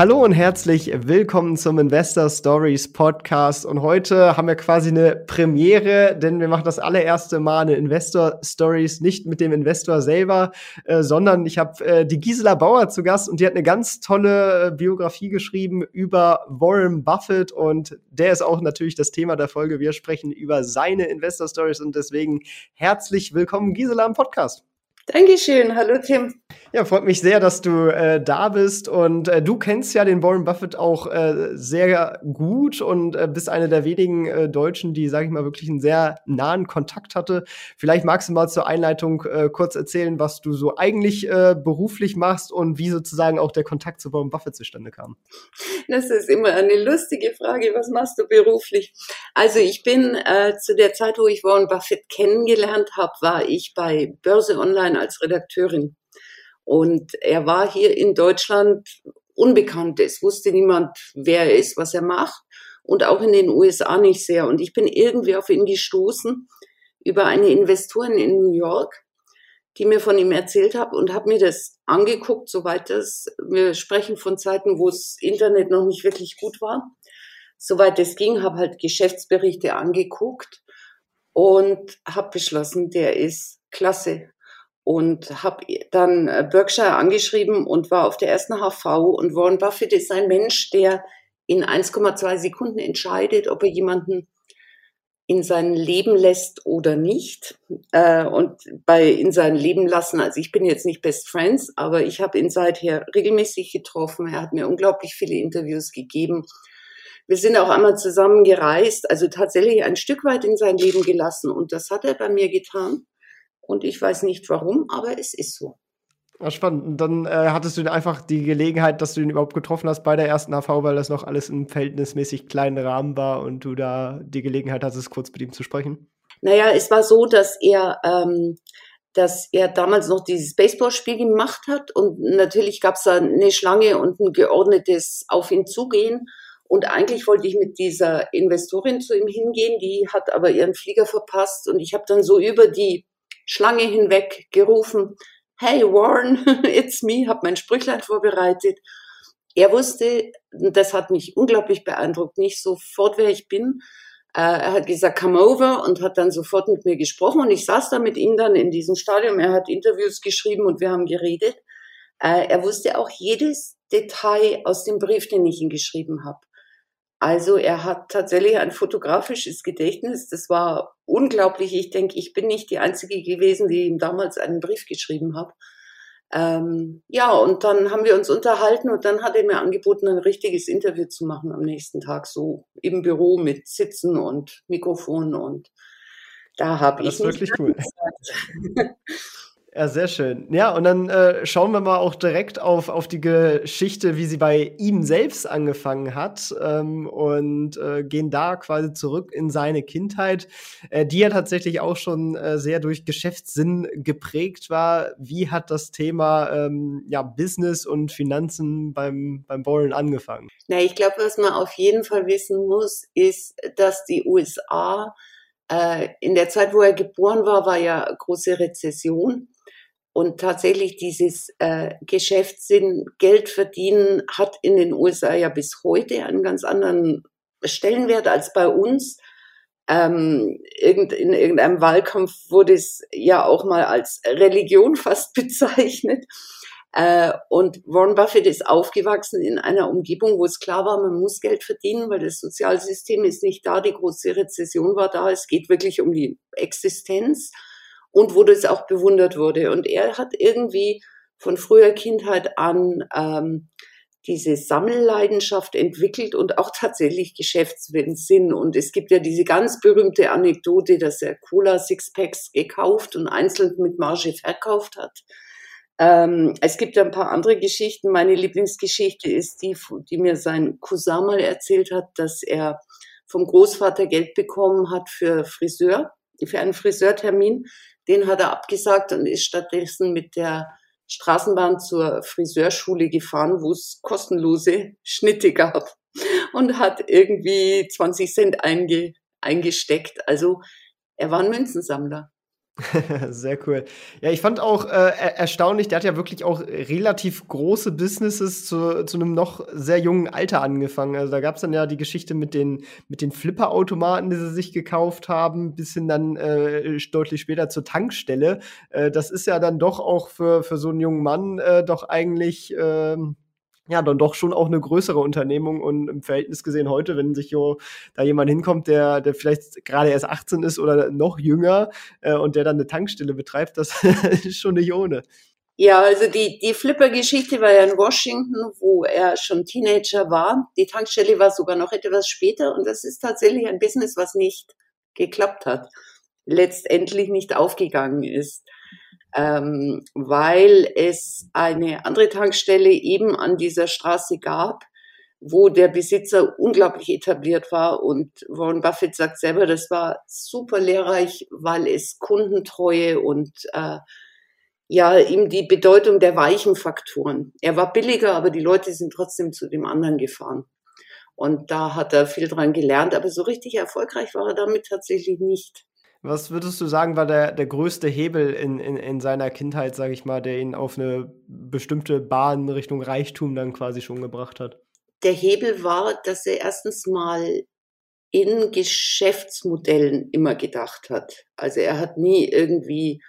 Hallo und herzlich willkommen zum Investor Stories Podcast. Und heute haben wir quasi eine Premiere, denn wir machen das allererste Mal eine Investor Stories nicht mit dem Investor selber, äh, sondern ich habe äh, die Gisela Bauer zu Gast und die hat eine ganz tolle äh, Biografie geschrieben über Warren Buffett und der ist auch natürlich das Thema der Folge. Wir sprechen über seine Investor Stories und deswegen herzlich willkommen Gisela im Podcast. Dankeschön. Hallo Tim. Ja, freut mich sehr, dass du äh, da bist. Und äh, du kennst ja den Warren Buffett auch äh, sehr gut und äh, bist einer der wenigen äh, Deutschen, die, sage ich mal, wirklich einen sehr nahen Kontakt hatte. Vielleicht magst du mal zur Einleitung äh, kurz erzählen, was du so eigentlich äh, beruflich machst und wie sozusagen auch der Kontakt zu Warren Buffett zustande kam. Das ist immer eine lustige Frage. Was machst du beruflich? Also ich bin äh, zu der Zeit, wo ich Warren Buffett kennengelernt habe, war ich bei Börse Online als Redakteurin. Und er war hier in Deutschland unbekannt. Es wusste niemand, wer er ist, was er macht. Und auch in den USA nicht sehr. Und ich bin irgendwie auf ihn gestoßen über eine Investorin in New York, die mir von ihm erzählt hat und habe mir das angeguckt, soweit das, wir sprechen von Zeiten, wo das Internet noch nicht wirklich gut war. Soweit es ging, habe halt Geschäftsberichte angeguckt und habe beschlossen, der ist klasse und habe dann äh, Berkshire angeschrieben und war auf der ersten HV und Warren Buffett ist ein Mensch, der in 1,2 Sekunden entscheidet, ob er jemanden in sein Leben lässt oder nicht. Äh, und bei in sein Leben lassen, also ich bin jetzt nicht Best Friends, aber ich habe ihn seither regelmäßig getroffen. Er hat mir unglaublich viele Interviews gegeben. Wir sind auch einmal zusammen gereist, also tatsächlich ein Stück weit in sein Leben gelassen. Und das hat er bei mir getan. Und ich weiß nicht warum, aber es ist so. Ja, spannend. Und dann äh, hattest du einfach die Gelegenheit, dass du ihn überhaupt getroffen hast bei der ersten AV, weil das noch alles im verhältnismäßig kleinen Rahmen war und du da die Gelegenheit hattest, kurz mit ihm zu sprechen? Naja, es war so, dass er, ähm, dass er damals noch dieses Baseballspiel gemacht hat und natürlich gab es da eine Schlange und ein geordnetes Auf ihn zugehen. Und eigentlich wollte ich mit dieser Investorin zu ihm hingehen, die hat aber ihren Flieger verpasst und ich habe dann so über die Schlange hinweg gerufen, hey Warren, it's me, habe mein Sprüchlein vorbereitet. Er wusste, das hat mich unglaublich beeindruckt, nicht sofort, wer ich bin. Äh, er hat gesagt, come over und hat dann sofort mit mir gesprochen und ich saß da mit ihm dann in diesem Stadion. Er hat Interviews geschrieben und wir haben geredet. Äh, er wusste auch jedes Detail aus dem Brief, den ich ihm geschrieben habe. Also er hat tatsächlich ein fotografisches Gedächtnis. Das war unglaublich. Ich denke, ich bin nicht die Einzige gewesen, die ihm damals einen Brief geschrieben habe. Ähm, ja, und dann haben wir uns unterhalten und dann hat er mir angeboten, ein richtiges Interview zu machen am nächsten Tag, so im Büro mit Sitzen und Mikrofon und da habe ich. Das ist wirklich cool. Ja, sehr schön. Ja, und dann äh, schauen wir mal auch direkt auf, auf die Geschichte, wie sie bei ihm selbst angefangen hat ähm, und äh, gehen da quasi zurück in seine Kindheit, äh, die ja tatsächlich auch schon äh, sehr durch Geschäftssinn geprägt war. Wie hat das Thema ähm, ja, Business und Finanzen beim, beim Bowlen angefangen? Na, ich glaube, was man auf jeden Fall wissen muss, ist, dass die USA äh, in der Zeit, wo er geboren war, war ja große Rezession. Und tatsächlich dieses äh, Geschäftssinn, Geld verdienen, hat in den USA ja bis heute einen ganz anderen Stellenwert als bei uns. Ähm, irgend, in irgendeinem Wahlkampf wurde es ja auch mal als Religion fast bezeichnet. Äh, und Warren Buffett ist aufgewachsen in einer Umgebung, wo es klar war, man muss Geld verdienen, weil das Sozialsystem ist nicht da, die große Rezession war da, es geht wirklich um die Existenz und wo das auch bewundert wurde. Und er hat irgendwie von früher Kindheit an ähm, diese Sammelleidenschaft entwickelt und auch tatsächlich Geschäftssinn. Und es gibt ja diese ganz berühmte Anekdote, dass er Cola Sixpacks gekauft und einzeln mit Marge verkauft hat. Ähm, es gibt ein paar andere Geschichten. Meine Lieblingsgeschichte ist die, die mir sein Cousin mal erzählt hat, dass er vom Großvater Geld bekommen hat für Friseur, für einen Friseurtermin Den hat er abgesagt und ist stattdessen mit der Straßenbahn zur Friseurschule gefahren, wo es kostenlose Schnitte gab und hat irgendwie 20 Cent einge, eingesteckt. Also er war ein Münzensammler. Sehr cool. Ja, ich fand auch äh, erstaunlich, der hat ja wirklich auch relativ große Businesses zu, zu einem noch sehr jungen Alter angefangen. Also da gab es dann ja die Geschichte mit den, mit den Flipper-Automaten, die sie sich gekauft haben, bis hin dann äh, deutlich später zur Tankstelle. Äh, das ist ja dann doch auch für, für so einen jungen Mann äh, doch eigentlich ähm, ja, dann doch schon auch eine größere Unternehmung und im Verhältnis gesehen heute, wenn sich jo, da jemand hinkommt, der, der vielleicht gerade erst 18 ist oder noch jünger äh, und der dann eine Tankstelle betreibt, das ist schon nicht ohne. Ja, also die, die Flipper-Geschichte war ja in Washington, wo er schon Teenager war. Die Tankstelle war sogar noch etwas später und das ist tatsächlich ein Business, was nicht geklappt hat, letztendlich nicht aufgegangen ist ähm, weil es eine andere Tankstelle eben an dieser Straße gab, wo der Besitzer unglaublich etabliert war. Und Warren Buffett sagt selber, das war super lehrreich, weil es Kundentreue und äh, ja, ihm die Bedeutung der weichen Faktoren. Er war billiger, aber die Leute sind trotzdem zu dem anderen gefahren. Und da hat er viel dran gelernt, aber so richtig erfolgreich war er damit tatsächlich nicht. Was würdest du sagen, war der, der größte Hebel in, in, in seiner Kindheit, sage ich mal, der ihn auf eine bestimmte Bahn Richtung Reichtum dann quasi schon gebracht hat? Der Hebel war, dass er erstens mal in Geschäftsmodellen immer gedacht hat. Also er hat nie irgendwie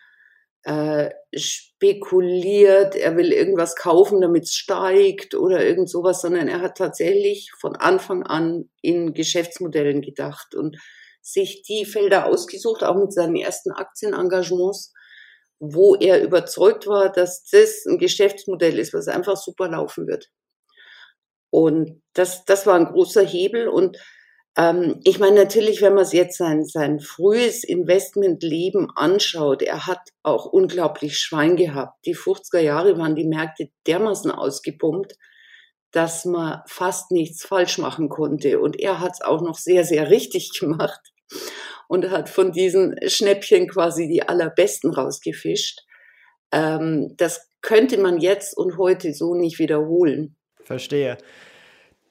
äh, spekuliert, er will irgendwas kaufen, damit es steigt oder irgend sowas, sondern er hat tatsächlich von Anfang an in Geschäftsmodellen gedacht und sich die Felder ausgesucht, auch mit seinen ersten Aktienengagements, wo er überzeugt war, dass das ein Geschäftsmodell ist, was einfach super laufen wird. Und das, das war ein großer Hebel. Und ähm, ich meine, natürlich, wenn man sich jetzt sein, sein frühes Investmentleben anschaut, er hat auch unglaublich Schwein gehabt. Die 50er Jahre waren die Märkte dermaßen ausgepumpt, dass man fast nichts falsch machen konnte. Und er hat es auch noch sehr, sehr richtig gemacht und hat von diesen Schnäppchen quasi die allerbesten rausgefischt. Ähm, das könnte man jetzt und heute so nicht wiederholen. Verstehe.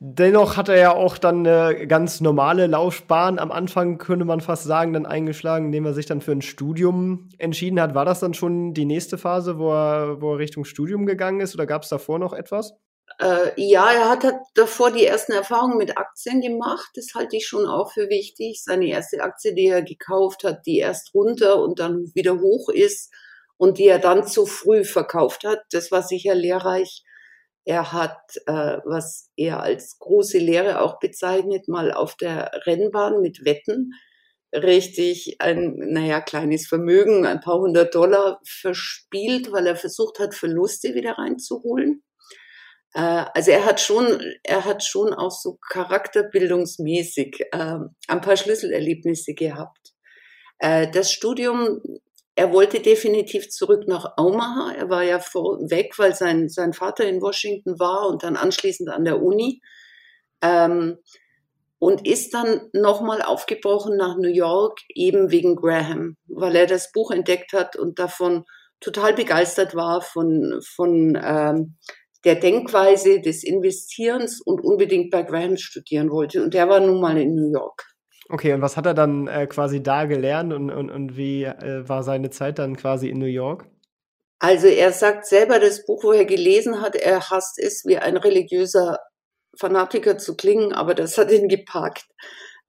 Dennoch hat er ja auch dann eine ganz normale Laufbahn am Anfang, könnte man fast sagen, dann eingeschlagen, indem er sich dann für ein Studium entschieden hat. War das dann schon die nächste Phase, wo er, wo er Richtung Studium gegangen ist oder gab es davor noch etwas? Äh, ja, er hat halt davor die ersten Erfahrungen mit Aktien gemacht. Das halte ich schon auch für wichtig. Seine erste Aktie, die er gekauft hat, die erst runter und dann wieder hoch ist und die er dann zu früh verkauft hat, das war sicher lehrreich. Er hat, äh, was er als große Lehre auch bezeichnet, mal auf der Rennbahn mit Wetten richtig ein, naja, kleines Vermögen, ein paar hundert Dollar verspielt, weil er versucht hat, Verluste wieder reinzuholen. Äh, also er hat schon, er hat schon auch so charakterbildungsmäßig äh, ein paar Schlüsselerlebnisse gehabt. Äh, das Studium, er wollte definitiv zurück nach Omaha. Er war ja weg, weil sein, sein Vater in Washington war und dann anschließend an der Uni. Ähm, und ist dann nochmal aufgebrochen nach New York, eben wegen Graham, weil er das Buch entdeckt hat und davon total begeistert war von, von ähm, der Denkweise des Investierens und unbedingt bei Graham studieren wollte. Und der war nun mal in New York. Okay, und was hat er dann äh, quasi da gelernt und, und, und wie äh, war seine Zeit dann quasi in New York? Also er sagt selber, das Buch, wo er gelesen hat, er hasst es, wie ein religiöser Fanatiker zu klingen, aber das hat ihn gepackt.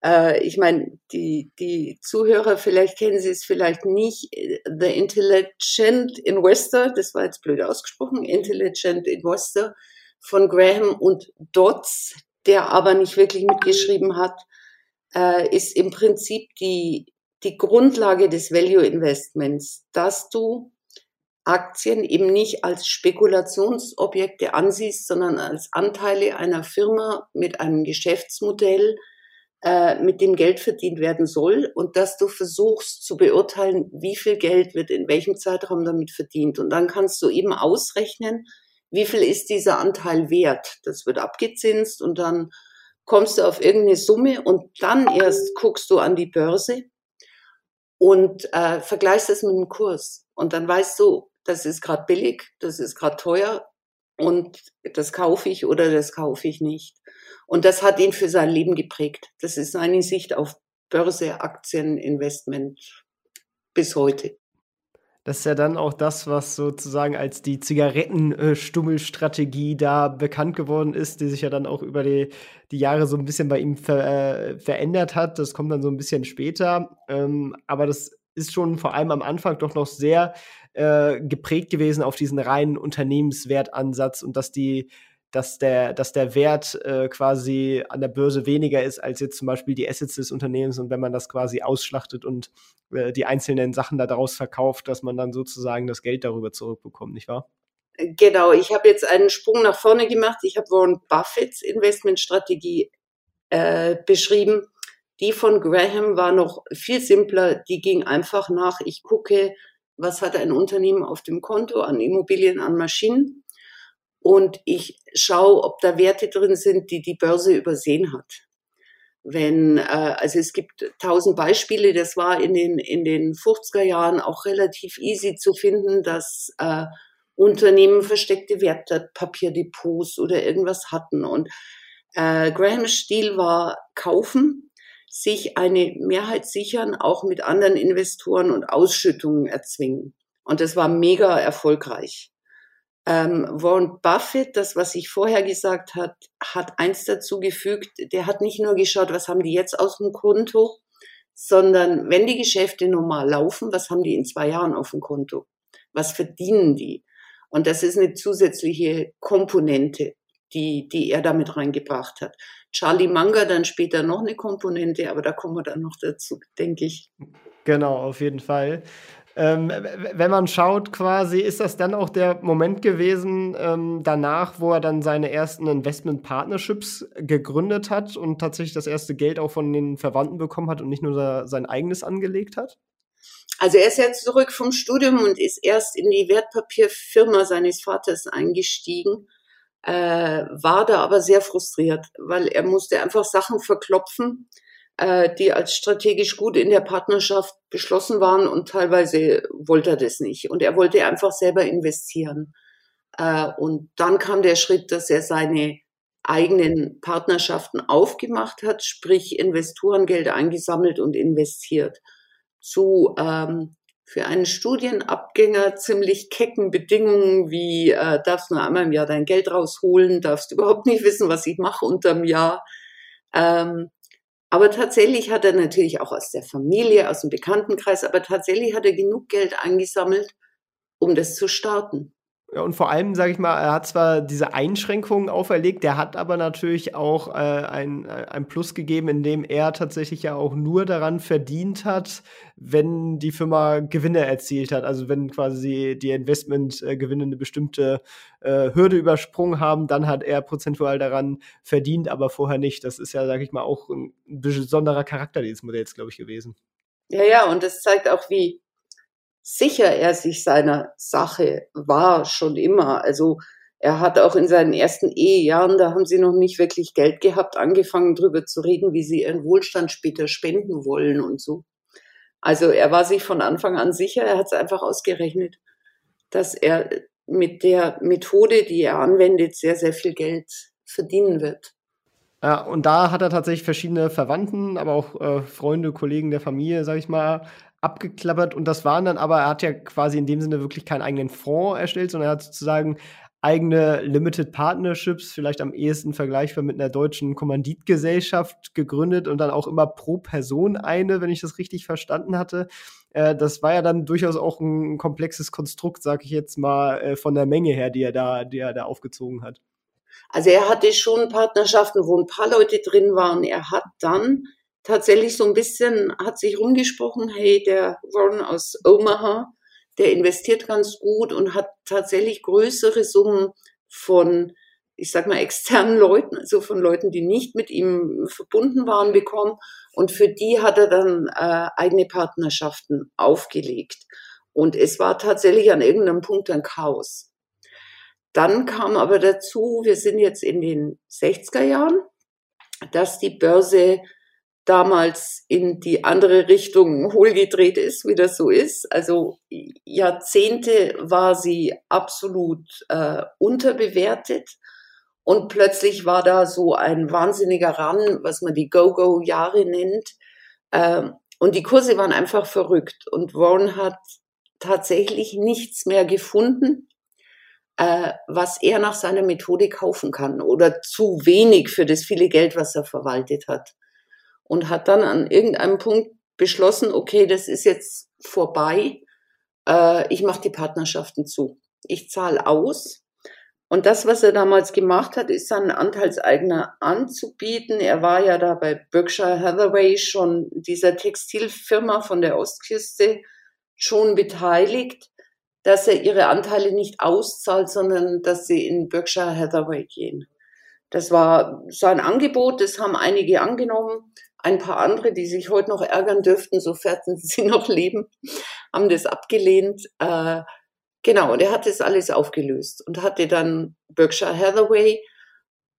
Äh, ich meine, die, die Zuhörer, vielleicht kennen Sie es vielleicht nicht, The Intelligent Investor, das war jetzt blöd ausgesprochen, Intelligent Investor von Graham und Dodds, der aber nicht wirklich mitgeschrieben hat, äh, ist im Prinzip die, die Grundlage des Value Investments, dass du Aktien eben nicht als Spekulationsobjekte ansiehst, sondern als Anteile einer Firma mit einem Geschäftsmodell, äh, mit dem Geld verdient werden soll und dass du versuchst zu beurteilen, wie viel Geld wird in welchem Zeitraum damit verdient. Und dann kannst du eben ausrechnen, wie viel ist dieser Anteil wert. Das wird abgezinst und dann kommst du auf irgendeine Summe und dann erst guckst du an die Börse und äh, vergleichst es mit dem Kurs. Und dann weißt du, das ist gerade billig, das ist gerade teuer und das kaufe ich oder das kaufe ich nicht. Und das hat ihn für sein Leben geprägt. Das ist seine Sicht auf Börse, Aktien, Investment bis heute. Das ist ja dann auch das, was sozusagen als die Zigarettenstummelstrategie da bekannt geworden ist, die sich ja dann auch über die, die Jahre so ein bisschen bei ihm ver, äh, verändert hat. Das kommt dann so ein bisschen später. Ähm, aber das ist schon vor allem am Anfang doch noch sehr äh, geprägt gewesen auf diesen reinen Unternehmenswertansatz und dass die dass der, dass der Wert äh, quasi an der Börse weniger ist als jetzt zum Beispiel die Assets des Unternehmens und wenn man das quasi ausschlachtet und äh, die einzelnen Sachen daraus verkauft, dass man dann sozusagen das Geld darüber zurückbekommt, nicht wahr? Genau, ich habe jetzt einen Sprung nach vorne gemacht. Ich habe Warren Buffetts Investmentstrategie äh, beschrieben. Die von Graham war noch viel simpler. Die ging einfach nach, ich gucke, was hat ein Unternehmen auf dem Konto an Immobilien, an Maschinen und ich schaue, ob da Werte drin sind, die die Börse übersehen hat. Wenn, äh, also es gibt tausend Beispiele, das war in den, in den 50er Jahren auch relativ easy zu finden, dass äh, Unternehmen versteckte Wertpapierdepots oder irgendwas hatten. Und äh, Grahams Stil war kaufen, sich eine Mehrheit sichern, auch mit anderen Investoren und Ausschüttungen erzwingen. Und das war mega erfolgreich. Ähm, Warren Buffett, das, was ich vorher gesagt hat, hat eins dazu gefügt, der hat nicht nur geschaut, was haben die jetzt aus dem Konto, sondern wenn die Geschäfte normal laufen, was haben die in zwei Jahren auf dem Konto? Was verdienen die? Und das ist eine zusätzliche Komponente, die, die er damit reingebracht hat. Charlie Munger dann später noch eine Komponente, aber da kommen wir dann noch dazu, denke ich. Genau, auf jeden Fall. Ähm, wenn man schaut, quasi, ist das dann auch der Moment gewesen ähm, danach, wo er dann seine ersten Investment-Partnerships gegründet hat und tatsächlich das erste Geld auch von den Verwandten bekommen hat und nicht nur sein eigenes angelegt hat? Also er ist jetzt zurück vom Studium und ist erst in die Wertpapierfirma seines Vaters eingestiegen, äh, war da aber sehr frustriert, weil er musste einfach Sachen verklopfen, äh, die als strategisch gut in der Partnerschaft beschlossen waren und teilweise wollte er das nicht. Und er wollte einfach selber investieren. Äh, und dann kam der Schritt, dass er seine eigenen Partnerschaften aufgemacht hat, sprich Investorengeld eingesammelt und investiert. Zu ähm, für einen Studienabgänger ziemlich kecken Bedingungen wie äh, darfst nur einmal im Jahr dein Geld rausholen, darfst überhaupt nicht wissen, was ich mache unterm Jahr. Ähm, aber tatsächlich hat er natürlich auch aus der Familie, aus dem Bekanntenkreis, aber tatsächlich hat er genug Geld eingesammelt, um das zu starten. Ja, und vor allem, sage ich mal, er hat zwar diese Einschränkungen auferlegt, der hat aber natürlich auch äh, ein, äh, ein Plus gegeben, indem er tatsächlich ja auch nur daran verdient hat, wenn die Firma Gewinne erzielt hat. Also wenn quasi die Investmentgewinne eine bestimmte äh, Hürde übersprungen haben, dann hat er prozentual daran verdient, aber vorher nicht. Das ist ja, sage ich mal, auch ein besonderer Charakter dieses Modells, glaube ich, gewesen. Ja, ja, und das zeigt auch, wie sicher er sich seiner Sache war, schon immer. Also er hat auch in seinen ersten Ehejahren, da haben sie noch nicht wirklich Geld gehabt, angefangen drüber zu reden, wie sie ihren Wohlstand später spenden wollen und so. Also er war sich von Anfang an sicher, er hat es einfach ausgerechnet, dass er mit der Methode, die er anwendet, sehr, sehr viel Geld verdienen wird. Ja, und da hat er tatsächlich verschiedene Verwandten, aber auch äh, Freunde, Kollegen der Familie, sag ich mal, abgeklappert und das waren dann aber, er hat ja quasi in dem Sinne wirklich keinen eigenen Fonds erstellt, sondern er hat sozusagen eigene Limited Partnerships, vielleicht am ehesten vergleichbar mit einer deutschen Kommanditgesellschaft gegründet und dann auch immer pro Person eine, wenn ich das richtig verstanden hatte. Äh, das war ja dann durchaus auch ein komplexes Konstrukt, sag ich jetzt mal, äh, von der Menge her, die er da, die er da aufgezogen hat. Also er hatte schon Partnerschaften, wo ein paar Leute drin waren. Er hat dann tatsächlich so ein bisschen hat sich rumgesprochen, hey, der Warren aus Omaha, der investiert ganz gut und hat tatsächlich größere Summen von, ich sag mal, externen Leuten, also von Leuten, die nicht mit ihm verbunden waren, bekommen. Und für die hat er dann äh, eigene Partnerschaften aufgelegt. Und es war tatsächlich an irgendeinem Punkt ein Chaos. Dann kam aber dazu, wir sind jetzt in den 60er Jahren, dass die Börse damals in die andere Richtung hohlgedreht ist, wie das so ist. Also Jahrzehnte war sie absolut äh, unterbewertet und plötzlich war da so ein wahnsinniger Run, was man die Go-Go-Jahre nennt. Ähm, und die Kurse waren einfach verrückt. Und Warren hat tatsächlich nichts mehr gefunden, äh, was er nach seiner Methode kaufen kann oder zu wenig für das viele Geld, was er verwaltet hat. Und hat dann an irgendeinem Punkt beschlossen, okay, das ist jetzt vorbei, äh, ich mache die Partnerschaften zu. Ich zahle aus. Und das, was er damals gemacht hat, ist seinen Anteilseigner anzubieten. Er war ja da bei Berkshire Hathaway schon dieser Textilfirma von der Ostküste schon beteiligt dass er ihre Anteile nicht auszahlt, sondern dass sie in Berkshire Hathaway gehen. Das war sein Angebot, das haben einige angenommen. Ein paar andere, die sich heute noch ärgern dürften, sofern sie noch leben, haben das abgelehnt. Äh, genau, und er hat das alles aufgelöst und hatte dann Berkshire Hathaway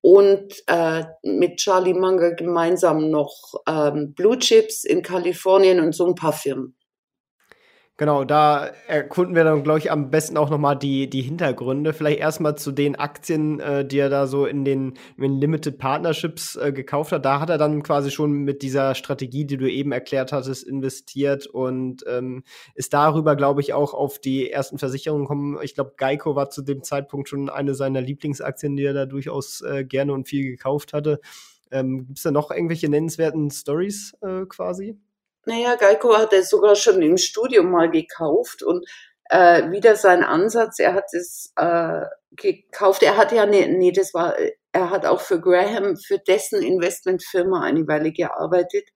und äh, mit Charlie Munger gemeinsam noch ähm, Blue Chips in Kalifornien und so ein paar Firmen. Genau, da erkunden wir dann, glaube ich, am besten auch nochmal die, die Hintergründe. Vielleicht erstmal zu den Aktien, äh, die er da so in den, in den Limited Partnerships äh, gekauft hat. Da hat er dann quasi schon mit dieser Strategie, die du eben erklärt hattest, investiert und ähm, ist darüber, glaube ich, auch auf die ersten Versicherungen gekommen. Ich glaube, Geico war zu dem Zeitpunkt schon eine seiner Lieblingsaktien, die er da durchaus äh, gerne und viel gekauft hatte. Ähm, Gibt es da noch irgendwelche nennenswerten Stories äh, quasi? Naja, Geico hat er sogar schon im Studium mal gekauft und äh, wieder sein Ansatz, er hat es äh, gekauft, er hat ja, nee, nee, das war, er hat auch für Graham, für dessen Investmentfirma eine Weile gearbeitet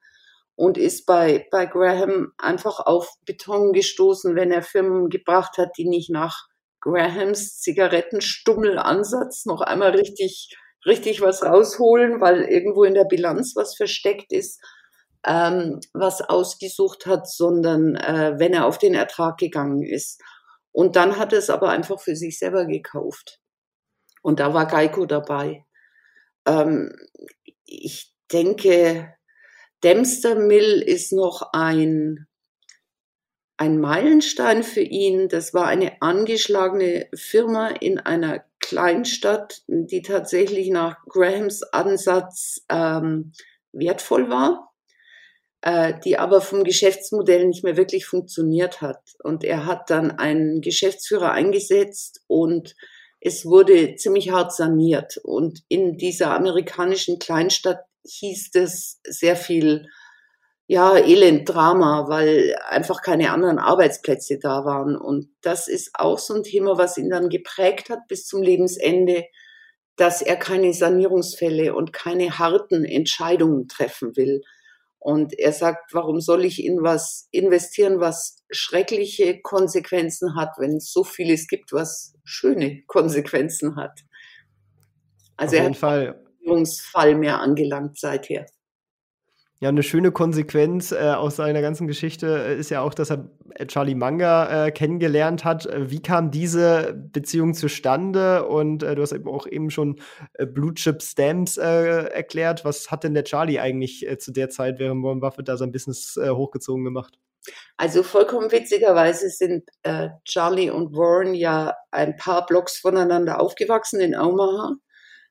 und ist bei, bei Graham einfach auf Beton gestoßen, wenn er Firmen gebracht hat, die nicht nach Grahams Zigarettenstummelansatz noch einmal richtig, richtig was rausholen, weil irgendwo in der Bilanz was versteckt ist ähm, was ausgesucht hat, sondern äh, wenn er auf den Ertrag gegangen ist. Und dann hat er es aber einfach für sich selber gekauft. Und da war Geico dabei. Ähm, ich denke, Dempster Mill ist noch ein, ein Meilenstein für ihn. Das war eine angeschlagene Firma in einer Kleinstadt, die tatsächlich nach Grahams Ansatz ähm, wertvoll war die aber vom Geschäftsmodell nicht mehr wirklich funktioniert hat. Und er hat dann einen Geschäftsführer eingesetzt und es wurde ziemlich hart saniert. Und in dieser amerikanischen Kleinstadt hieß es sehr viel, ja, Elend, Drama, weil einfach keine anderen Arbeitsplätze da waren. Und das ist auch so ein Thema, was ihn dann geprägt hat bis zum Lebensende, dass er keine Sanierungsfälle und keine harten Entscheidungen treffen will. Und er sagt, warum soll ich in was investieren, was schreckliche Konsequenzen hat, wenn es so vieles gibt, was schöne Konsequenzen hat. Also Auf jeden er hat Fall. Fall mehr angelangt seither. Ja, eine schöne Konsequenz äh, aus seiner ganzen Geschichte äh, ist ja auch, dass er äh, Charlie Manga äh, kennengelernt hat. Äh, wie kam diese Beziehung zustande? Und äh, du hast eben auch eben schon Blue Chip Stamps erklärt. Was hat denn der Charlie eigentlich zu der Zeit, während Warren Buffett da sein Business hochgezogen gemacht? Also vollkommen witzigerweise sind Charlie und Warren ja ein paar Blocks voneinander aufgewachsen in Omaha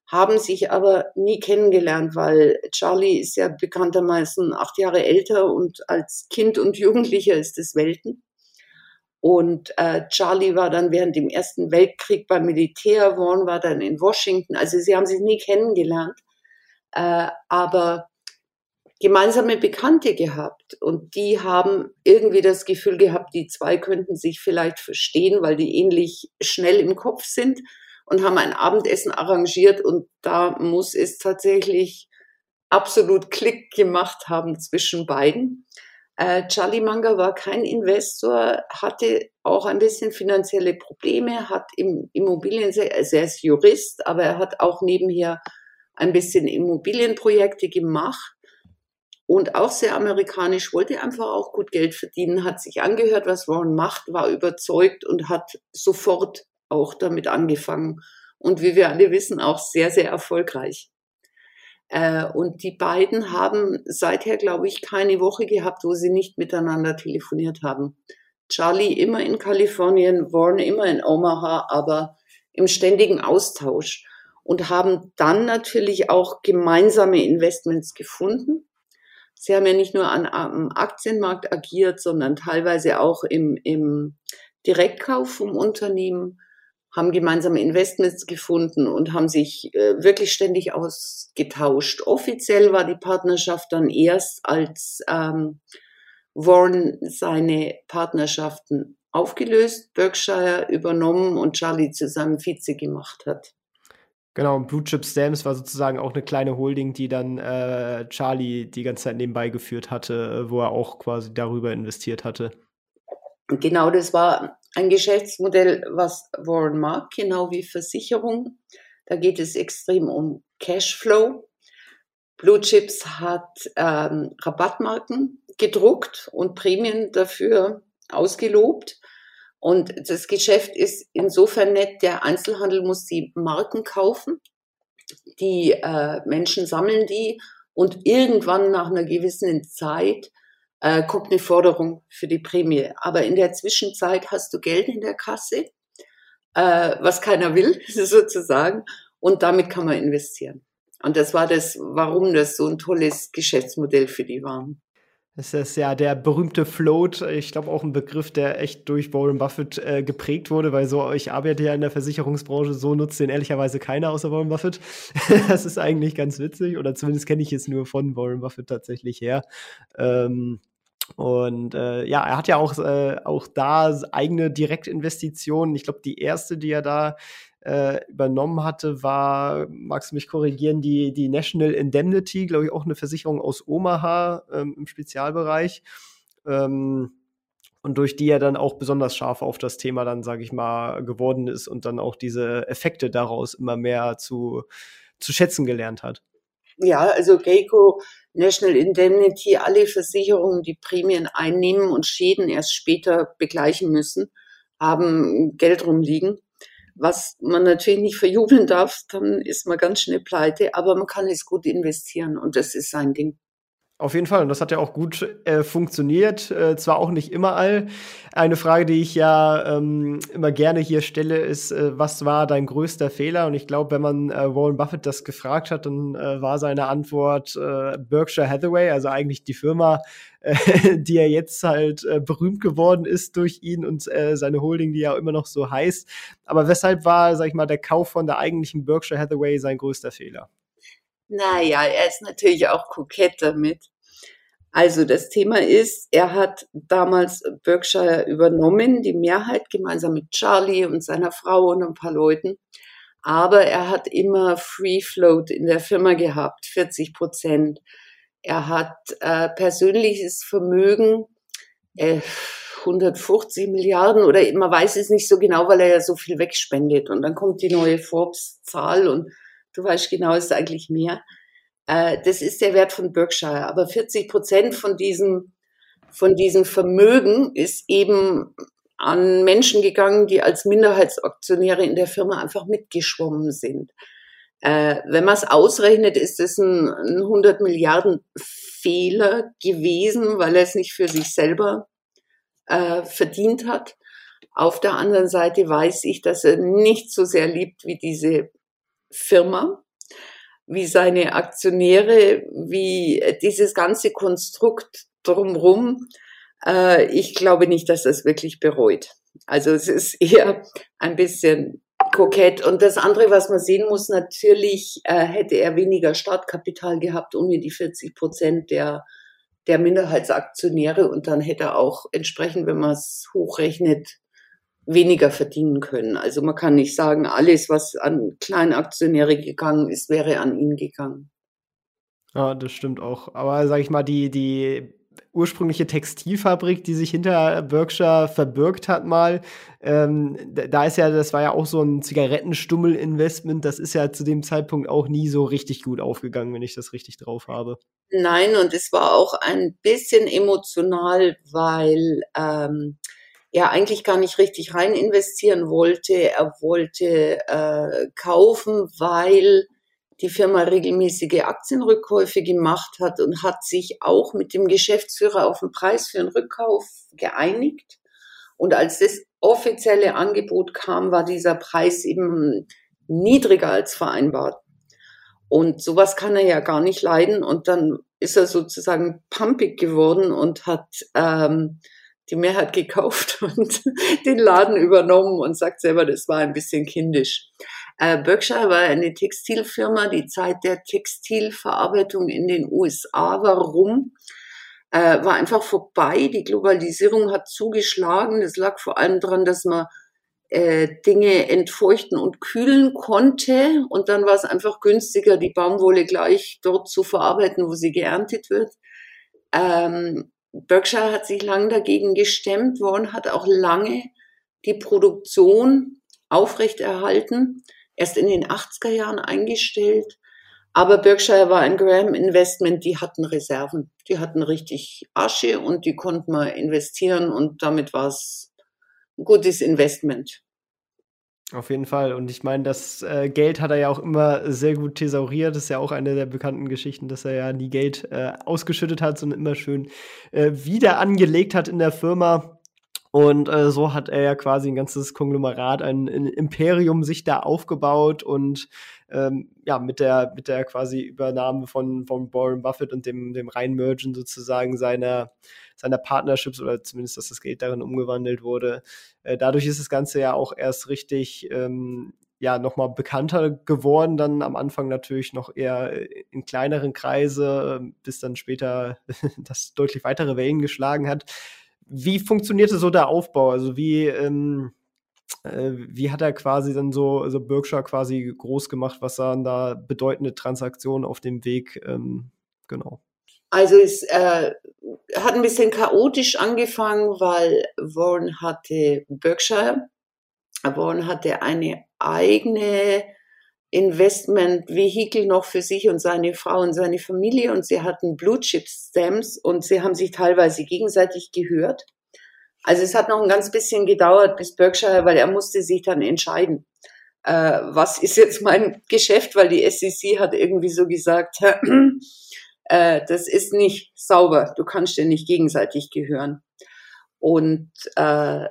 haben sich aber nie kennengelernt, weil Charlie ist ja bekanntermaßen acht Jahre älter und als Kind und Jugendlicher ist es Welten. Und äh, Charlie war dann während dem Ersten Weltkrieg beim Militär, Warren war dann in Washington. Also sie haben sich nie kennengelernt, äh, aber gemeinsame Bekannte gehabt. Und die haben irgendwie das Gefühl gehabt, die zwei könnten sich vielleicht verstehen, weil die ähnlich schnell im Kopf sind und haben ein Abendessen arrangiert und da muss es tatsächlich absolut Klick gemacht haben zwischen beiden. Äh, Charlie Munger war kein Investor, hatte auch ein bisschen finanzielle Probleme, hat im Immobilien, also er ist Jurist, aber er hat auch nebenher ein bisschen Immobilienprojekte gemacht und auch sehr amerikanisch, wollte einfach auch gut Geld verdienen, hat sich angehört, was Warren macht, war überzeugt und hat sofort auch damit angefangen und wie wir alle wissen, auch sehr, sehr erfolgreich. Äh, und die beiden haben seither, glaube ich, keine Woche gehabt, wo sie nicht miteinander telefoniert haben. Charlie immer in Kalifornien, Warren immer in Omaha, aber im ständigen Austausch und haben dann natürlich auch gemeinsame Investments gefunden. Sie haben ja nicht nur an, am Aktienmarkt agiert, sondern teilweise auch im, im Direktkauf vom Unternehmen, haben gemeinsame Investments gefunden und haben sich äh, wirklich ständig ausgetauscht. Offiziell war die Partnerschaft dann erst, als ähm, Warren seine Partnerschaften aufgelöst, Berkshire übernommen und Charlie zu seinem Vize gemacht hat. Genau, und Blue Chip Stamps war sozusagen auch eine kleine Holding, die dann äh, Charlie die ganze Zeit nebenbei geführt hatte, wo er auch quasi darüber investiert hatte. Genau, das war ein Geschäftsmodell, was Warren mag, genau wie Versicherung. Da geht es extrem um Cashflow. Blue Chips hat ähm, Rabattmarken gedruckt und Prämien dafür ausgelobt. Und das Geschäft ist insofern nett, der Einzelhandel muss die Marken kaufen. Die äh, Menschen sammeln die und irgendwann nach einer gewissen Zeit äh, kommt eine Forderung für die Prämie. Aber in der Zwischenzeit hast du Geld in der Kasse, äh, was keiner will, sozusagen. Und damit kann man investieren. Und das war das, warum das so ein tolles Geschäftsmodell für die war. Das ist ja der berühmte Float, ich glaube auch ein Begriff, der echt durch Warren Buffett äh, geprägt wurde, weil so, ich arbeite ja in der Versicherungsbranche, so nutzt den ehrlicherweise keiner außer Warren Buffett. das ist eigentlich ganz witzig, oder zumindest kenne ich es nur von Warren Buffett tatsächlich her. Ähm, und äh, ja, er hat ja auch, äh, auch da eigene Direktinvestitionen. Ich glaube, die erste, die er da äh, übernommen hatte, war, magst du mich korrigieren, die, die National Indemnity, glaube ich, auch eine Versicherung aus Omaha ähm, im Spezialbereich. Ähm, und durch die er dann auch besonders scharf auf das Thema dann, sage ich mal, geworden ist und dann auch diese Effekte daraus immer mehr zu, zu schätzen gelernt hat. Ja, also Geico, National Indemnity, alle Versicherungen, die Prämien einnehmen und Schäden erst später begleichen müssen, haben Geld rumliegen was man natürlich nicht verjubeln darf, dann ist man ganz schnell pleite, aber man kann es gut investieren und das ist sein Ding. Auf jeden Fall, und das hat ja auch gut äh, funktioniert, äh, zwar auch nicht immer all. Eine Frage, die ich ja ähm, immer gerne hier stelle, ist, äh, was war dein größter Fehler? Und ich glaube, wenn man äh, Warren Buffett das gefragt hat, dann äh, war seine Antwort äh, Berkshire Hathaway, also eigentlich die Firma, die er jetzt halt berühmt geworden ist durch ihn und seine Holding, die ja immer noch so heißt. Aber weshalb war, sag ich mal, der Kauf von der eigentlichen Berkshire Hathaway sein größter Fehler? Naja, er ist natürlich auch kokett damit. Also das Thema ist, er hat damals Berkshire übernommen, die Mehrheit gemeinsam mit Charlie und seiner Frau und ein paar Leuten. Aber er hat immer Free Float in der Firma gehabt, 40 Prozent. Er hat äh, persönliches Vermögen, äh, 150 Milliarden oder man weiß es nicht so genau, weil er ja so viel wegspendet. Und dann kommt die neue Forbes-Zahl und du weißt genau, es ist eigentlich mehr. Äh, das ist der Wert von Berkshire. Aber 40 Prozent von diesem, von diesem Vermögen ist eben an Menschen gegangen, die als Minderheitsaktionäre in der Firma einfach mitgeschwommen sind. Äh, wenn man es ausrechnet, ist es ein, ein 100 Milliarden Fehler gewesen, weil er es nicht für sich selber äh, verdient hat. Auf der anderen Seite weiß ich, dass er nicht so sehr liebt wie diese Firma, wie seine Aktionäre, wie dieses ganze Konstrukt drumrum. Äh, ich glaube nicht, dass er es wirklich bereut. Also es ist eher ein bisschen kokett. Und das andere, was man sehen muss, natürlich äh, hätte er weniger Startkapital gehabt ohne die 40 Prozent der, der Minderheitsaktionäre und dann hätte er auch entsprechend, wenn man es hochrechnet, weniger verdienen können. Also man kann nicht sagen, alles, was an Kleinaktionäre gegangen ist, wäre an ihn gegangen. Ja, das stimmt auch. Aber sag ich mal, die, die ursprüngliche Textilfabrik, die sich hinter Berkshire verbirgt hat mal, ähm, da ist ja, das war ja auch so ein Zigarettenstummel-Investment, das ist ja zu dem Zeitpunkt auch nie so richtig gut aufgegangen, wenn ich das richtig drauf habe. Nein, und es war auch ein bisschen emotional, weil ähm, er eigentlich gar nicht richtig rein investieren wollte. Er wollte äh, kaufen, weil die Firma regelmäßige Aktienrückkäufe gemacht hat und hat sich auch mit dem Geschäftsführer auf den Preis für einen Rückkauf geeinigt. Und als das offizielle Angebot kam, war dieser Preis eben niedriger als vereinbart. Und sowas kann er ja gar nicht leiden. Und dann ist er sozusagen pumpig geworden und hat ähm, die Mehrheit gekauft und den Laden übernommen und sagt selber, das war ein bisschen kindisch. Äh, Berkshire war eine Textilfirma, die Zeit der Textilverarbeitung in den USA war rum, äh, war einfach vorbei. Die Globalisierung hat zugeschlagen. Das lag vor allem daran, dass man äh, Dinge entfeuchten und kühlen konnte. Und dann war es einfach günstiger, die Baumwolle gleich dort zu verarbeiten, wo sie geerntet wird. Ähm, Berkshire hat sich lang dagegen gestemmt. Warren hat auch lange die Produktion aufrechterhalten erst in den 80er Jahren eingestellt. Aber Berkshire war ein Graham Investment, die hatten Reserven. Die hatten richtig Asche und die konnten man investieren und damit war es ein gutes Investment. Auf jeden Fall. Und ich meine, das äh, Geld hat er ja auch immer sehr gut thesauriert. Das ist ja auch eine der bekannten Geschichten, dass er ja nie Geld äh, ausgeschüttet hat, sondern immer schön äh, wieder angelegt hat in der Firma. Und äh, so hat er ja quasi ein ganzes Konglomerat, ein, ein Imperium sich da aufgebaut und ähm, ja, mit der, mit der quasi Übernahme von, von Warren Buffett und dem, dem Reinmergen sozusagen seiner, seiner Partnerships oder zumindest, dass das Geld darin umgewandelt wurde. Äh, dadurch ist das Ganze ja auch erst richtig, ähm, ja, nochmal bekannter geworden, dann am Anfang natürlich noch eher in kleineren Kreise, bis dann später das deutlich weitere Wellen geschlagen hat. Wie funktionierte so der Aufbau? Also wie, ähm, äh, wie hat er quasi dann so, also Berkshire quasi groß gemacht? Was waren da bedeutende Transaktionen auf dem Weg? Ähm, genau. Also es äh, hat ein bisschen chaotisch angefangen, weil Warren hatte Berkshire. Warren hatte eine eigene Investment-Vehikel noch für sich und seine Frau und seine Familie und sie hatten Blue Chip Stamps und sie haben sich teilweise gegenseitig gehört. Also es hat noch ein ganz bisschen gedauert bis Berkshire, weil er musste sich dann entscheiden, äh, was ist jetzt mein Geschäft, weil die SEC hat irgendwie so gesagt, äh, das ist nicht sauber, du kannst dir nicht gegenseitig gehören. Und äh,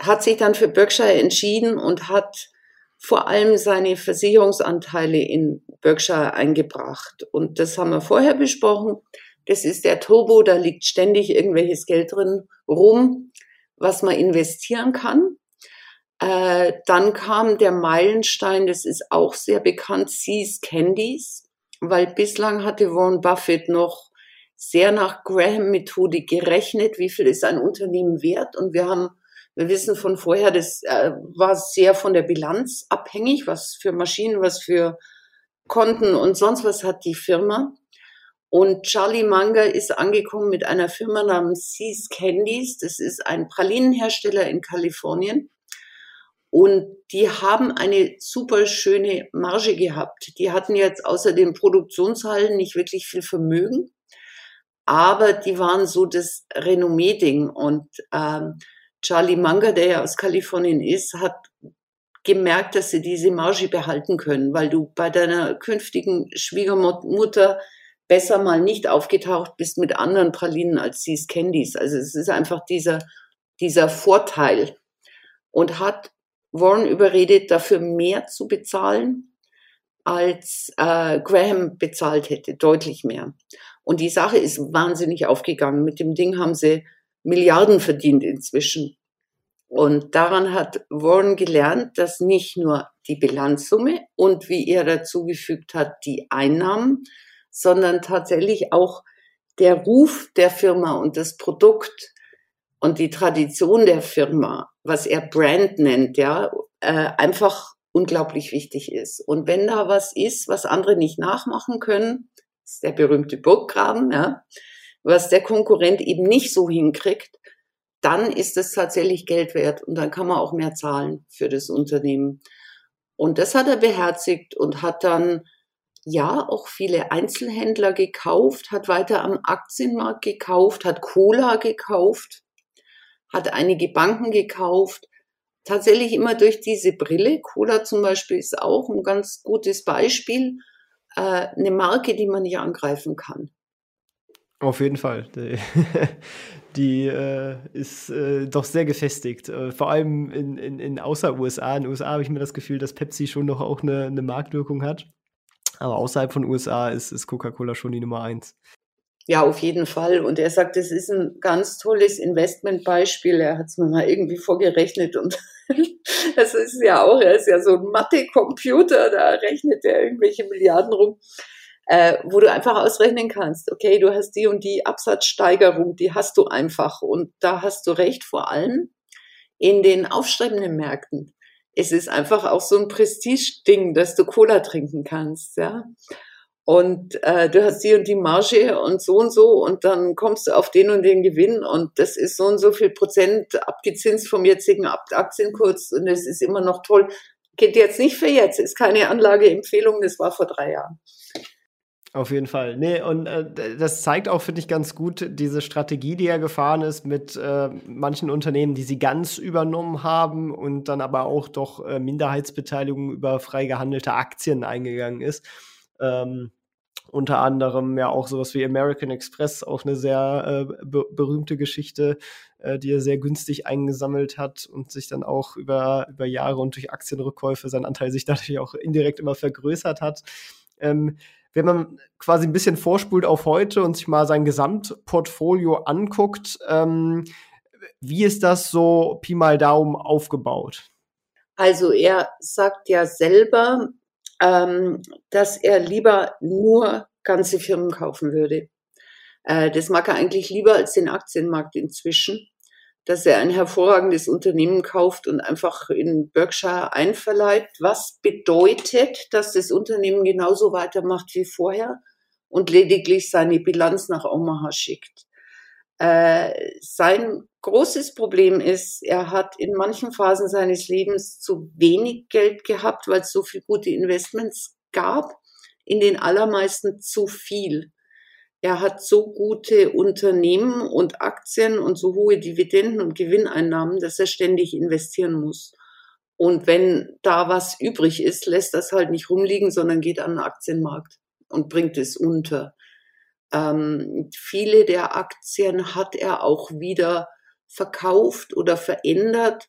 hat sich dann für Berkshire entschieden und hat vor allem seine Versicherungsanteile in Berkshire eingebracht. Und das haben wir vorher besprochen. Das ist der Turbo, da liegt ständig irgendwelches Geld drin rum, was man investieren kann. Äh, dann kam der Meilenstein, das ist auch sehr bekannt, Seas Candies, weil bislang hatte Warren Buffett noch sehr nach Graham-Methode gerechnet, wie viel ist ein Unternehmen wert. Und wir haben wir wissen von vorher, das äh, war sehr von der Bilanz abhängig, was für Maschinen, was für Konten und sonst was hat die Firma. Und Charlie Munger ist angekommen mit einer Firma namens Seas Candies. Das ist ein Pralinenhersteller in Kalifornien. Und die haben eine super schöne Marge gehabt. Die hatten jetzt außer den Produktionshallen nicht wirklich viel Vermögen, aber die waren so das Renommee-Ding. Und ähm, Charlie Munger, der ja aus Kalifornien ist, hat gemerkt, dass sie diese Marge behalten können, weil du bei deiner künftigen Schwiegermutter besser mal nicht aufgetaucht bist mit anderen Pralinen als sie es Candies. Also es ist einfach dieser, dieser Vorteil. Und hat Warren überredet, dafür mehr zu bezahlen, als äh, Graham bezahlt hätte, deutlich mehr. Und die Sache ist wahnsinnig aufgegangen. Mit dem Ding haben sie Milliarden verdient inzwischen. Und daran hat Warren gelernt, dass nicht nur die Bilanzsumme und wie er dazugefügt hat, die Einnahmen, sondern tatsächlich auch der Ruf der Firma und das Produkt und die Tradition der Firma, was er Brand nennt, ja, äh, einfach unglaublich wichtig ist. Und wenn da was ist, was andere nicht nachmachen können, ist der berühmte Burggraben, ja, was der Konkurrent eben nicht so hinkriegt, dann ist es tatsächlich Geld wert und dann kann man auch mehr zahlen für das Unternehmen. Und das hat er beherzigt und hat dann ja auch viele Einzelhändler gekauft, hat weiter am Aktienmarkt gekauft, hat Cola gekauft, hat einige Banken gekauft. Tatsächlich immer durch diese Brille. Cola zum Beispiel ist auch ein ganz gutes Beispiel äh, eine Marke, die man nicht angreifen kann. Auf jeden Fall. Die, äh, ist äh, doch sehr gefestigt. Äh, vor allem in, in, in außer USA. In den USA habe ich mir das Gefühl, dass Pepsi schon noch auch eine, eine Marktwirkung hat. Aber außerhalb von USA ist, ist Coca-Cola schon die Nummer eins. Ja, auf jeden Fall. Und er sagt, es ist ein ganz tolles Investmentbeispiel. Er hat es mir mal irgendwie vorgerechnet und das ist ja auch, er ist ja so ein Mathe-Computer, da rechnet er irgendwelche Milliarden rum äh, wo du einfach ausrechnen kannst, okay, du hast die und die Absatzsteigerung, die hast du einfach. Und da hast du recht, vor allem in den aufstrebenden Märkten. Es ist einfach auch so ein Prestige-Ding, dass du Cola trinken kannst, ja. Und äh, du hast die und die Marge und so und so und dann kommst du auf den und den Gewinn und das ist so und so viel Prozent abgezinst vom jetzigen Aktienkurs und es ist immer noch toll. Geht jetzt nicht für jetzt, ist keine Anlageempfehlung, das war vor drei Jahren. Auf jeden Fall. Nee, und äh, das zeigt auch, finde ich, ganz gut diese Strategie, die er gefahren ist mit äh, manchen Unternehmen, die sie ganz übernommen haben und dann aber auch doch äh, Minderheitsbeteiligung über frei gehandelte Aktien eingegangen ist. Ähm, unter anderem ja auch sowas wie American Express, auch eine sehr äh, be berühmte Geschichte, äh, die er sehr günstig eingesammelt hat und sich dann auch über, über Jahre und durch Aktienrückkäufe sein Anteil sich dadurch auch indirekt immer vergrößert hat. Ähm, wenn man quasi ein bisschen vorspult auf heute und sich mal sein Gesamtportfolio anguckt, ähm, wie ist das so Pi mal Daumen aufgebaut? Also er sagt ja selber, ähm, dass er lieber nur ganze Firmen kaufen würde. Äh, das mag er eigentlich lieber als den Aktienmarkt inzwischen dass er ein hervorragendes Unternehmen kauft und einfach in Berkshire einverleibt, was bedeutet, dass das Unternehmen genauso weitermacht wie vorher und lediglich seine Bilanz nach Omaha schickt. Äh, sein großes Problem ist, er hat in manchen Phasen seines Lebens zu wenig Geld gehabt, weil es so viele gute Investments gab, in den allermeisten zu viel. Er hat so gute Unternehmen und Aktien und so hohe Dividenden und Gewinneinnahmen, dass er ständig investieren muss. Und wenn da was übrig ist, lässt das halt nicht rumliegen, sondern geht an den Aktienmarkt und bringt es unter. Ähm, viele der Aktien hat er auch wieder verkauft oder verändert.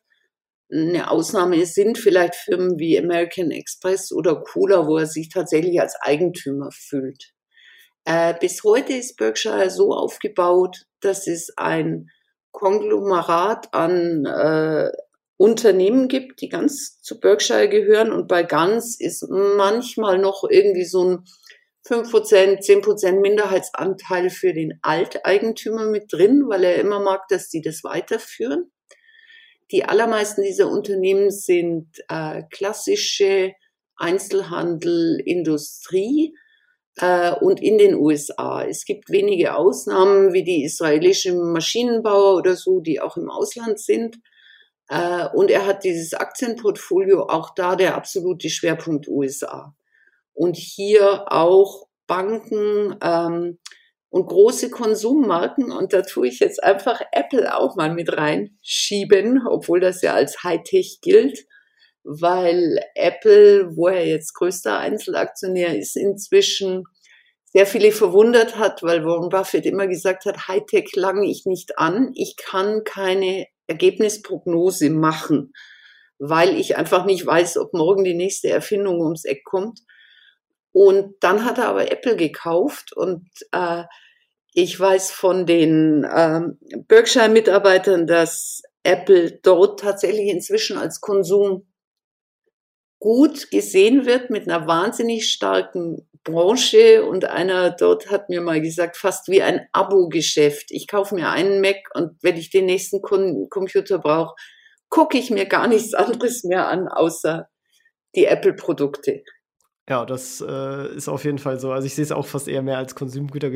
Eine Ausnahme sind vielleicht Firmen wie American Express oder Cola, wo er sich tatsächlich als Eigentümer fühlt. Äh, bis heute ist Berkshire so aufgebaut, dass es ein Konglomerat an äh, Unternehmen gibt, die ganz zu Berkshire gehören. Und bei ganz ist manchmal noch irgendwie so ein 5%, 10% Minderheitsanteil für den Alteigentümer mit drin, weil er immer mag, dass die das weiterführen. Die allermeisten dieser Unternehmen sind äh, klassische Einzelhandel, Industrie, äh, und in den USA. Es gibt wenige Ausnahmen wie die israelischen Maschinenbauer oder so, die auch im Ausland sind. Äh, und er hat dieses Aktienportfolio auch da der absolute Schwerpunkt USA. Und hier auch Banken ähm, und große Konsummarken. Und da tue ich jetzt einfach Apple auch mal mit reinschieben, obwohl das ja als Hightech gilt weil Apple, wo er jetzt größter Einzelaktionär ist, inzwischen sehr viele verwundert hat, weil Warren Buffett immer gesagt hat, Hightech lange ich nicht an, ich kann keine Ergebnisprognose machen, weil ich einfach nicht weiß, ob morgen die nächste Erfindung ums Eck kommt. Und dann hat er aber Apple gekauft und äh, ich weiß von den äh, Berkshire-Mitarbeitern, dass Apple dort tatsächlich inzwischen als Konsum gut gesehen wird mit einer wahnsinnig starken Branche und einer dort hat mir mal gesagt, fast wie ein Abo-Geschäft. Ich kaufe mir einen Mac und wenn ich den nächsten Computer brauche, gucke ich mir gar nichts anderes mehr an, außer die Apple-Produkte. Ja, das äh, ist auf jeden Fall so. Also ich sehe es auch fast eher mehr als Konsumgüter,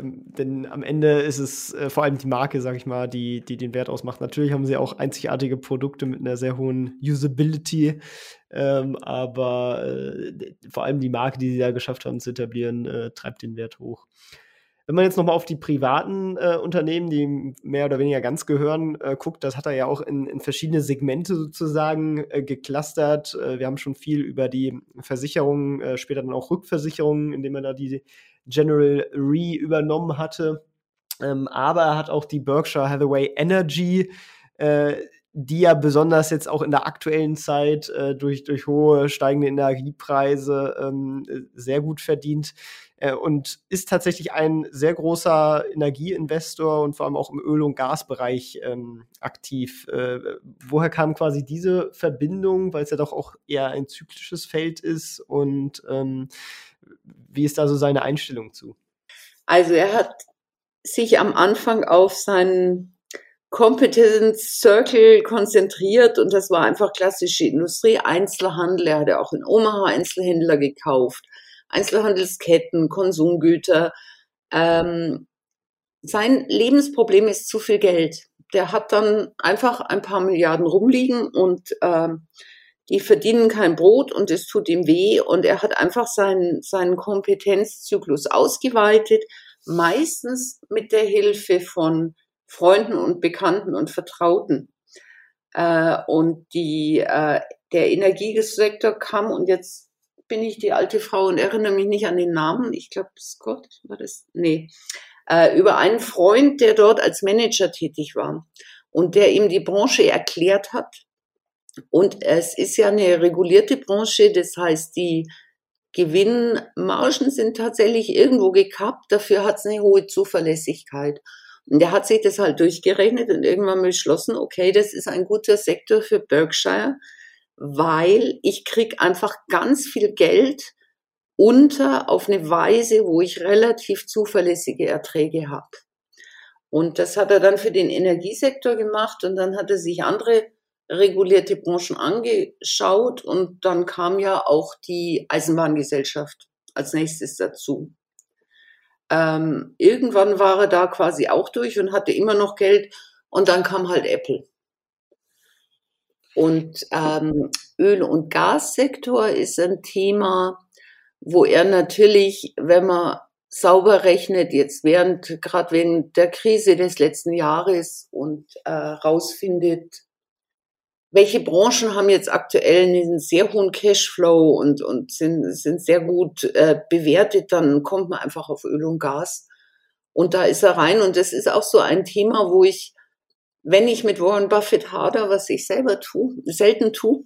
denn am Ende ist es äh, vor allem die Marke, sag ich mal, die, die den Wert ausmacht. Natürlich haben sie auch einzigartige Produkte mit einer sehr hohen Usability, ähm, aber äh, vor allem die Marke, die sie da geschafft haben zu etablieren, äh, treibt den Wert hoch. Wenn man jetzt nochmal auf die privaten äh, Unternehmen, die mehr oder weniger ganz gehören, äh, guckt, das hat er ja auch in, in verschiedene Segmente sozusagen äh, geclustert. Äh, wir haben schon viel über die Versicherungen, äh, später dann auch Rückversicherungen, indem er da die General Re übernommen hatte. Ähm, aber er hat auch die Berkshire Hathaway Energy äh, die ja besonders jetzt auch in der aktuellen Zeit äh, durch, durch hohe steigende Energiepreise ähm, sehr gut verdient äh, und ist tatsächlich ein sehr großer Energieinvestor und vor allem auch im Öl- und Gasbereich ähm, aktiv. Äh, woher kam quasi diese Verbindung, weil es ja doch auch eher ein zyklisches Feld ist und ähm, wie ist da so seine Einstellung zu? Also er hat sich am Anfang auf seinen Competence Circle konzentriert und das war einfach klassische Industrie, Einzelhandel. Er hatte auch in Omaha Einzelhändler gekauft, Einzelhandelsketten, Konsumgüter. Ähm, sein Lebensproblem ist zu viel Geld. Der hat dann einfach ein paar Milliarden rumliegen und ähm, die verdienen kein Brot und es tut ihm weh und er hat einfach seinen, seinen Kompetenzzyklus ausgeweitet, meistens mit der Hilfe von Freunden und Bekannten und Vertrauten. Äh, und die, äh, der Energiesektor kam und jetzt bin ich die alte Frau und erinnere mich nicht an den Namen. Ich glaube, Scott war das. Nee. Äh, über einen Freund, der dort als Manager tätig war und der ihm die Branche erklärt hat. Und es ist ja eine regulierte Branche, das heißt, die Gewinnmargen sind tatsächlich irgendwo gekappt, dafür hat es eine hohe Zuverlässigkeit. Und er hat sich das halt durchgerechnet und irgendwann beschlossen, okay, das ist ein guter Sektor für Berkshire, weil ich krieg einfach ganz viel Geld unter auf eine Weise, wo ich relativ zuverlässige Erträge habe. Und das hat er dann für den Energiesektor gemacht und dann hat er sich andere regulierte Branchen angeschaut und dann kam ja auch die Eisenbahngesellschaft als nächstes dazu. Ähm, irgendwann war er da quasi auch durch und hatte immer noch Geld und dann kam halt Apple. Und ähm, Öl- und Gassektor ist ein Thema, wo er natürlich, wenn man sauber rechnet, jetzt während, gerade wegen der Krise des letzten Jahres und äh, rausfindet, welche Branchen haben jetzt aktuell einen sehr hohen Cashflow und, und sind, sind sehr gut äh, bewertet, dann kommt man einfach auf Öl und Gas. Und da ist er rein. Und das ist auch so ein Thema, wo ich, wenn ich mit Warren Buffett hader, was ich selber tue, selten tue.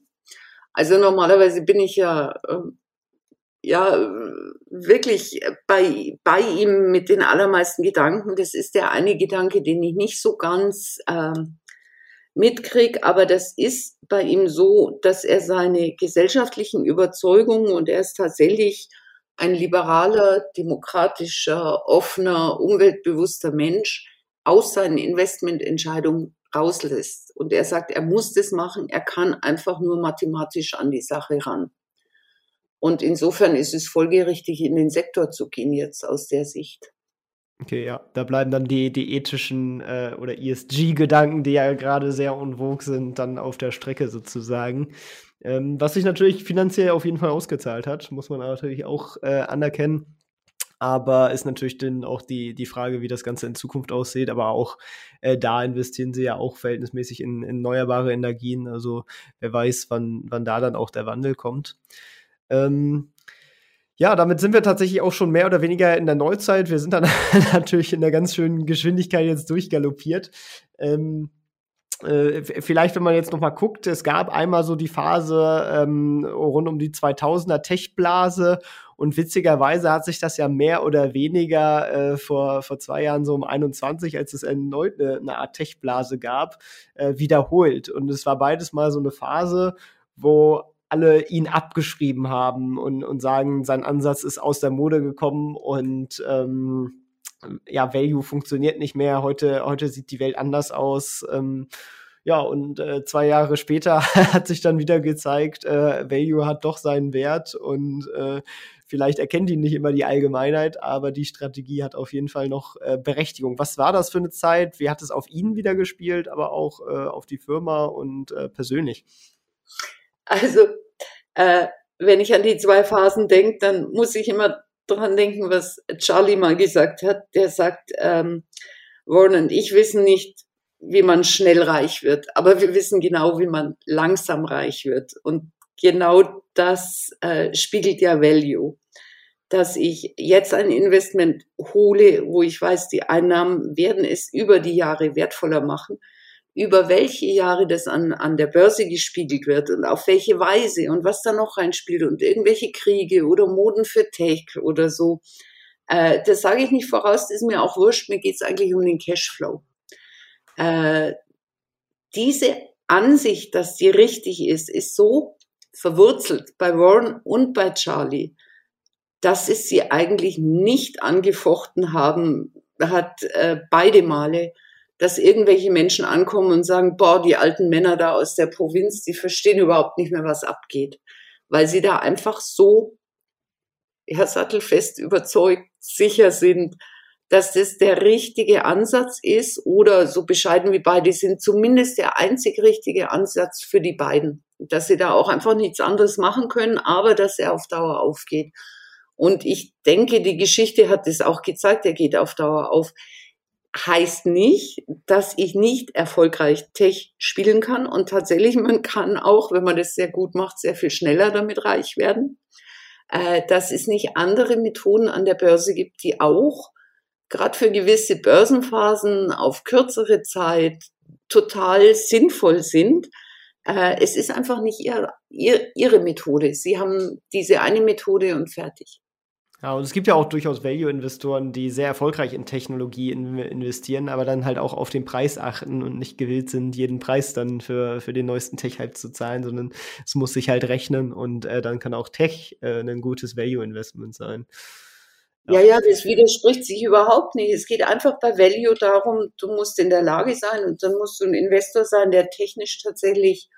Also normalerweise bin ich ja, äh, ja, wirklich bei, bei ihm mit den allermeisten Gedanken. Das ist der eine Gedanke, den ich nicht so ganz, äh, mitkriege, aber das ist bei ihm so, dass er seine gesellschaftlichen Überzeugungen und er ist tatsächlich ein liberaler, demokratischer, offener, umweltbewusster Mensch aus seinen Investmententscheidungen rauslässt. Und er sagt, er muss das machen, er kann einfach nur mathematisch an die Sache ran. Und insofern ist es folgerichtig, in den Sektor zu gehen jetzt aus der Sicht. Okay, ja, da bleiben dann die, die ethischen äh, oder ESG-Gedanken, die ja gerade sehr unwog sind, dann auf der Strecke sozusagen. Ähm, was sich natürlich finanziell auf jeden Fall ausgezahlt hat, muss man natürlich auch äh, anerkennen. Aber ist natürlich dann auch die, die Frage, wie das Ganze in Zukunft aussieht. Aber auch äh, da investieren sie ja auch verhältnismäßig in, in erneuerbare Energien. Also wer weiß, wann, wann da dann auch der Wandel kommt. Ähm, ja, damit sind wir tatsächlich auch schon mehr oder weniger in der Neuzeit. Wir sind dann natürlich in der ganz schönen Geschwindigkeit jetzt durchgaloppiert. Ähm, äh, vielleicht, wenn man jetzt noch mal guckt, es gab einmal so die Phase ähm, rund um die 2000er Tech-Blase und witzigerweise hat sich das ja mehr oder weniger äh, vor, vor zwei Jahren, so um 21, als es erneut eine, eine Art Tech-Blase gab, äh, wiederholt. Und es war beides mal so eine Phase, wo alle ihn abgeschrieben haben und, und sagen, sein Ansatz ist aus der Mode gekommen und ähm, ja, Value funktioniert nicht mehr. Heute, heute sieht die Welt anders aus. Ähm, ja, und äh, zwei Jahre später hat sich dann wieder gezeigt, äh, Value hat doch seinen Wert und äh, vielleicht erkennt ihn nicht immer die Allgemeinheit, aber die Strategie hat auf jeden Fall noch äh, Berechtigung. Was war das für eine Zeit? Wie hat es auf ihn wieder gespielt, aber auch äh, auf die Firma und äh, persönlich? Also, äh, wenn ich an die zwei Phasen denke, dann muss ich immer dran denken, was Charlie mal gesagt hat. Der sagt, ähm, Warren und ich wissen nicht, wie man schnell reich wird, aber wir wissen genau, wie man langsam reich wird. Und genau das äh, spiegelt ja Value. Dass ich jetzt ein Investment hole, wo ich weiß, die Einnahmen werden es über die Jahre wertvoller machen über welche Jahre das an, an der Börse gespiegelt wird und auf welche Weise und was da noch reinspielt und irgendwelche Kriege oder Moden für Tech oder so. Äh, das sage ich nicht voraus, das ist mir auch wurscht, mir geht es eigentlich um den Cashflow. Äh, diese Ansicht, dass die richtig ist, ist so verwurzelt bei Warren und bei Charlie, dass es sie eigentlich nicht angefochten haben, hat äh, beide Male dass irgendwelche Menschen ankommen und sagen, boah, die alten Männer da aus der Provinz, die verstehen überhaupt nicht mehr, was abgeht, weil sie da einfach so, ja, sattelfest überzeugt, sicher sind, dass das der richtige Ansatz ist oder so bescheiden wie beide sind, zumindest der einzig richtige Ansatz für die beiden. Dass sie da auch einfach nichts anderes machen können, aber dass er auf Dauer aufgeht. Und ich denke, die Geschichte hat es auch gezeigt, er geht auf Dauer auf heißt nicht, dass ich nicht erfolgreich Tech spielen kann. Und tatsächlich, man kann auch, wenn man das sehr gut macht, sehr viel schneller damit reich werden. Äh, dass es nicht andere Methoden an der Börse gibt, die auch gerade für gewisse Börsenphasen auf kürzere Zeit total sinnvoll sind. Äh, es ist einfach nicht ihr, ihr, ihre Methode. Sie haben diese eine Methode und fertig. Ja, und es gibt ja auch durchaus Value-Investoren, die sehr erfolgreich in Technologie in investieren, aber dann halt auch auf den Preis achten und nicht gewillt sind, jeden Preis dann für, für den neuesten Tech-Hype zu zahlen, sondern es muss sich halt rechnen und äh, dann kann auch Tech äh, ein gutes Value-Investment sein. Ja. ja, ja, das widerspricht sich überhaupt nicht. Es geht einfach bei Value darum, du musst in der Lage sein und dann musst du ein Investor sein, der technisch tatsächlich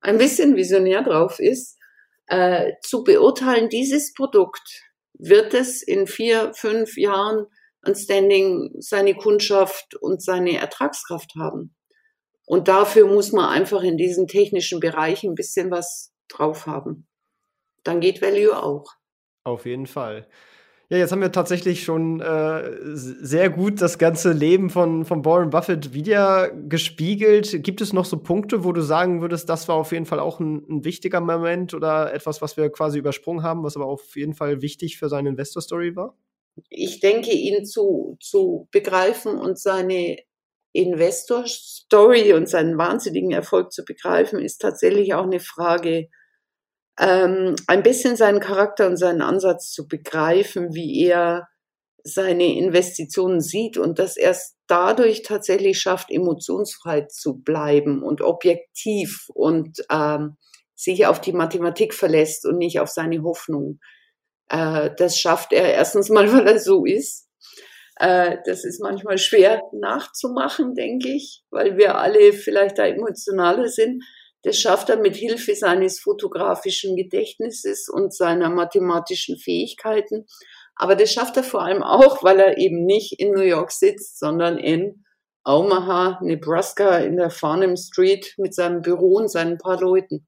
ein bisschen visionär drauf ist, äh, zu beurteilen, dieses Produkt wird es in vier, fünf Jahren ein Standing, seine Kundschaft und seine Ertragskraft haben. Und dafür muss man einfach in diesen technischen Bereichen ein bisschen was drauf haben. Dann geht Value auch. Auf jeden Fall. Ja, jetzt haben wir tatsächlich schon äh, sehr gut das ganze Leben von, von Warren Buffett wieder gespiegelt. Gibt es noch so Punkte, wo du sagen würdest, das war auf jeden Fall auch ein, ein wichtiger Moment oder etwas, was wir quasi übersprungen haben, was aber auf jeden Fall wichtig für seine Investor-Story war? Ich denke, ihn zu, zu begreifen und seine Investor-Story und seinen wahnsinnigen Erfolg zu begreifen, ist tatsächlich auch eine Frage ähm, ein bisschen seinen Charakter und seinen Ansatz zu begreifen, wie er seine Investitionen sieht und dass er es dadurch tatsächlich schafft, emotionsfrei zu bleiben und objektiv und ähm, sich auf die Mathematik verlässt und nicht auf seine Hoffnung. Äh, das schafft er erstens mal, weil er so ist. Äh, das ist manchmal schwer nachzumachen, denke ich, weil wir alle vielleicht da emotionaler sind. Das schafft er mit Hilfe seines fotografischen Gedächtnisses und seiner mathematischen Fähigkeiten. Aber das schafft er vor allem auch, weil er eben nicht in New York sitzt, sondern in Omaha, Nebraska, in der Farnham Street mit seinem Büro und seinen paar Leuten.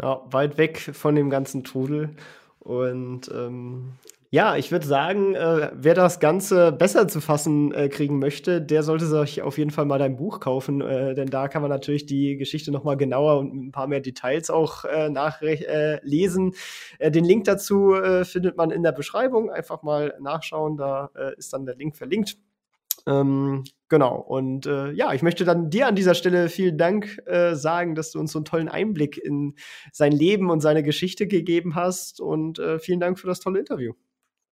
Ja, weit weg von dem ganzen Trudel. Und ähm, ja, ich würde sagen, äh, wer das Ganze besser zu fassen äh, kriegen möchte, der sollte sich auf jeden Fall mal dein Buch kaufen, äh, denn da kann man natürlich die Geschichte noch mal genauer und ein paar mehr Details auch äh, nachlesen. Äh, den Link dazu äh, findet man in der Beschreibung. Einfach mal nachschauen, da ist dann der Link verlinkt. Ähm, genau. Und äh, ja, ich möchte dann dir an dieser Stelle vielen Dank äh, sagen, dass du uns so einen tollen Einblick in sein Leben und seine Geschichte gegeben hast. Und äh, vielen Dank für das tolle Interview.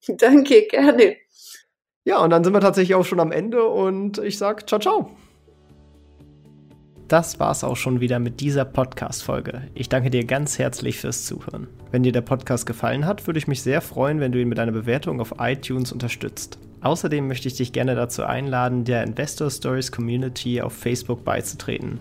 Danke, gerne. Ja, und dann sind wir tatsächlich auch schon am Ende und ich sag ciao, ciao. Das war's auch schon wieder mit dieser Podcast-Folge. Ich danke dir ganz herzlich fürs Zuhören. Wenn dir der Podcast gefallen hat, würde ich mich sehr freuen, wenn du ihn mit einer Bewertung auf iTunes unterstützt. Außerdem möchte ich dich gerne dazu einladen, der Investor Stories Community auf Facebook beizutreten.